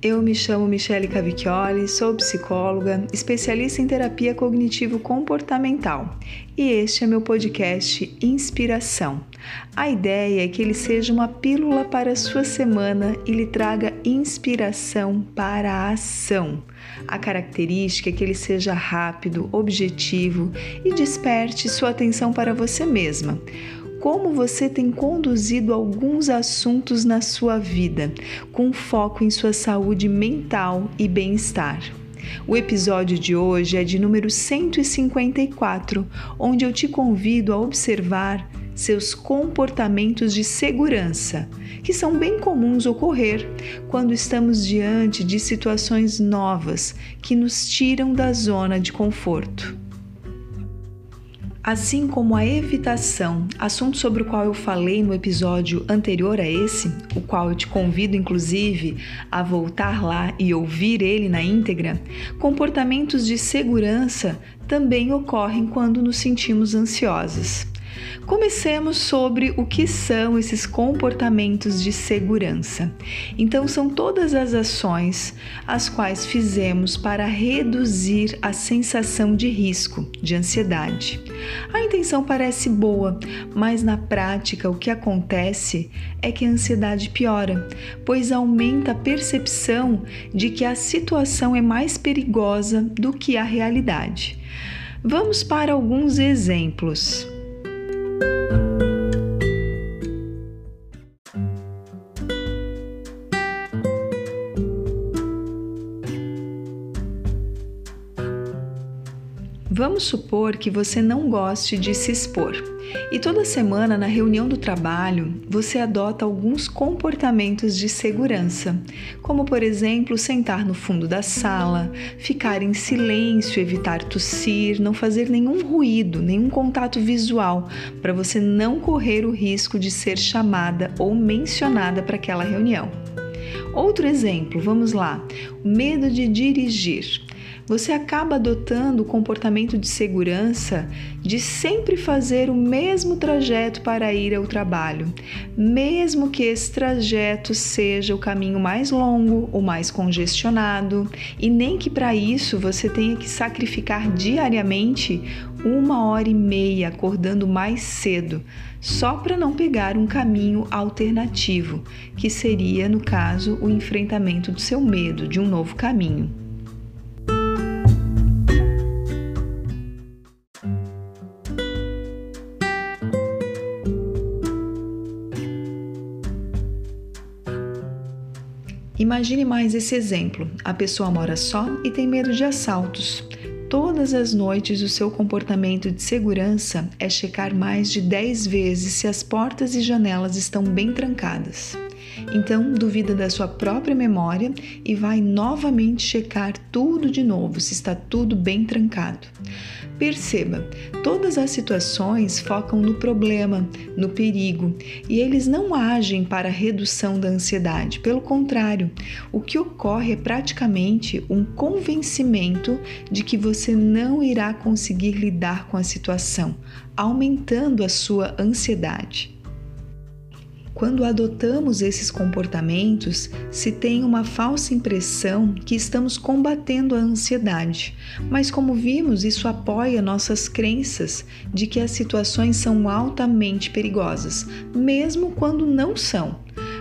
Eu me chamo Michele Cavicchioli, sou psicóloga, especialista em terapia cognitivo-comportamental e este é meu podcast Inspiração. A ideia é que ele seja uma pílula para a sua semana e lhe traga inspiração para a ação. A característica é que ele seja rápido, objetivo e desperte sua atenção para você mesma como você tem conduzido alguns assuntos na sua vida, com foco em sua saúde mental e bem-estar. O episódio de hoje é de número 154, onde eu te convido a observar seus comportamentos de segurança, que são bem comuns ocorrer quando estamos diante de situações novas que nos tiram da zona de conforto. Assim como a evitação, assunto sobre o qual eu falei no episódio anterior a esse, o qual eu te convido inclusive a voltar lá e ouvir ele na íntegra, comportamentos de segurança também ocorrem quando nos sentimos ansiosas. Comecemos sobre o que são esses comportamentos de segurança. Então, são todas as ações as quais fizemos para reduzir a sensação de risco, de ansiedade. A intenção parece boa, mas na prática o que acontece é que a ansiedade piora, pois aumenta a percepção de que a situação é mais perigosa do que a realidade. Vamos para alguns exemplos. Vamos supor que você não goste de se expor e toda semana na reunião do trabalho você adota alguns comportamentos de segurança, como por exemplo sentar no fundo da sala, ficar em silêncio, evitar tossir, não fazer nenhum ruído, nenhum contato visual, para você não correr o risco de ser chamada ou mencionada para aquela reunião. Outro exemplo, vamos lá: o medo de dirigir você acaba adotando o comportamento de segurança de sempre fazer o mesmo trajeto para ir ao trabalho, mesmo que esse trajeto seja o caminho mais longo ou mais congestionado, e nem que para isso você tenha que sacrificar diariamente uma hora e meia acordando mais cedo, só para não pegar um caminho alternativo, que seria, no caso, o enfrentamento do seu medo de um novo caminho. Imagine mais esse exemplo: a pessoa mora só e tem medo de assaltos. Todas as noites, o seu comportamento de segurança é checar mais de 10 vezes se as portas e janelas estão bem trancadas. Então, duvida da sua própria memória e vai novamente checar tudo de novo, se está tudo bem trancado. Perceba, todas as situações focam no problema, no perigo, e eles não agem para a redução da ansiedade. Pelo contrário, o que ocorre é praticamente um convencimento de que você não irá conseguir lidar com a situação, aumentando a sua ansiedade. Quando adotamos esses comportamentos, se tem uma falsa impressão que estamos combatendo a ansiedade, mas como vimos, isso apoia nossas crenças de que as situações são altamente perigosas, mesmo quando não são.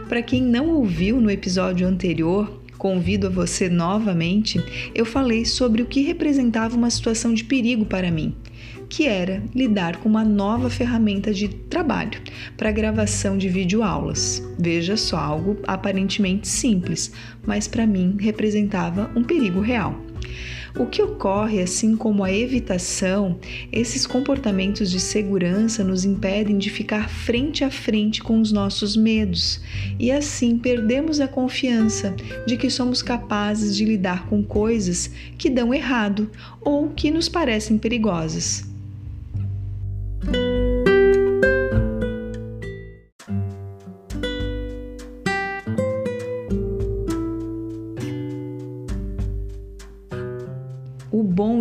Para quem não ouviu no episódio anterior, convido a você novamente, eu falei sobre o que representava uma situação de perigo para mim que era lidar com uma nova ferramenta de trabalho para gravação de videoaulas. Veja só, algo aparentemente simples, mas para mim representava um perigo real. O que ocorre, assim como a evitação, esses comportamentos de segurança nos impedem de ficar frente a frente com os nossos medos e assim perdemos a confiança de que somos capazes de lidar com coisas que dão errado ou que nos parecem perigosas. Música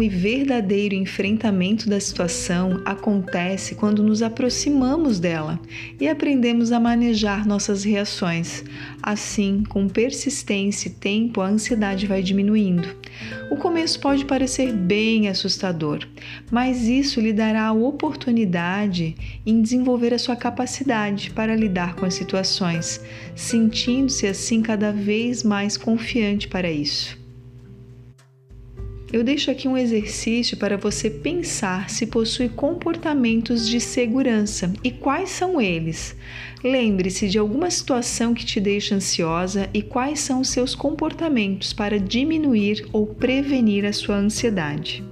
verdadeiro enfrentamento da situação acontece quando nos aproximamos dela e aprendemos a manejar nossas reações. Assim, com persistência e tempo, a ansiedade vai diminuindo. O começo pode parecer bem assustador, mas isso lhe dará a oportunidade em desenvolver a sua capacidade para lidar com as situações, sentindo-se assim cada vez mais confiante para isso. Eu deixo aqui um exercício para você pensar se possui comportamentos de segurança e quais são eles. Lembre-se de alguma situação que te deixa ansiosa e quais são os seus comportamentos para diminuir ou prevenir a sua ansiedade.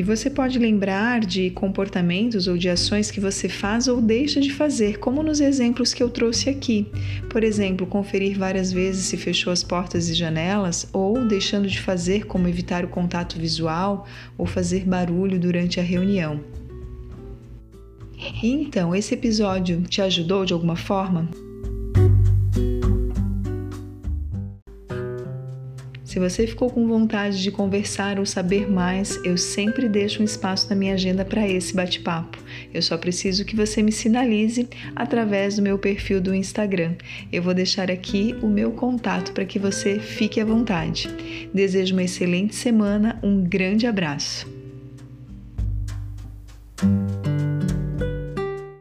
E você pode lembrar de comportamentos ou de ações que você faz ou deixa de fazer, como nos exemplos que eu trouxe aqui. Por exemplo, conferir várias vezes se fechou as portas e janelas, ou deixando de fazer, como evitar o contato visual ou fazer barulho durante a reunião. Então, esse episódio te ajudou de alguma forma? Se você ficou com vontade de conversar ou saber mais, eu sempre deixo um espaço na minha agenda para esse bate-papo. Eu só preciso que você me sinalize através do meu perfil do Instagram. Eu vou deixar aqui o meu contato para que você fique à vontade. Desejo uma excelente semana, um grande abraço.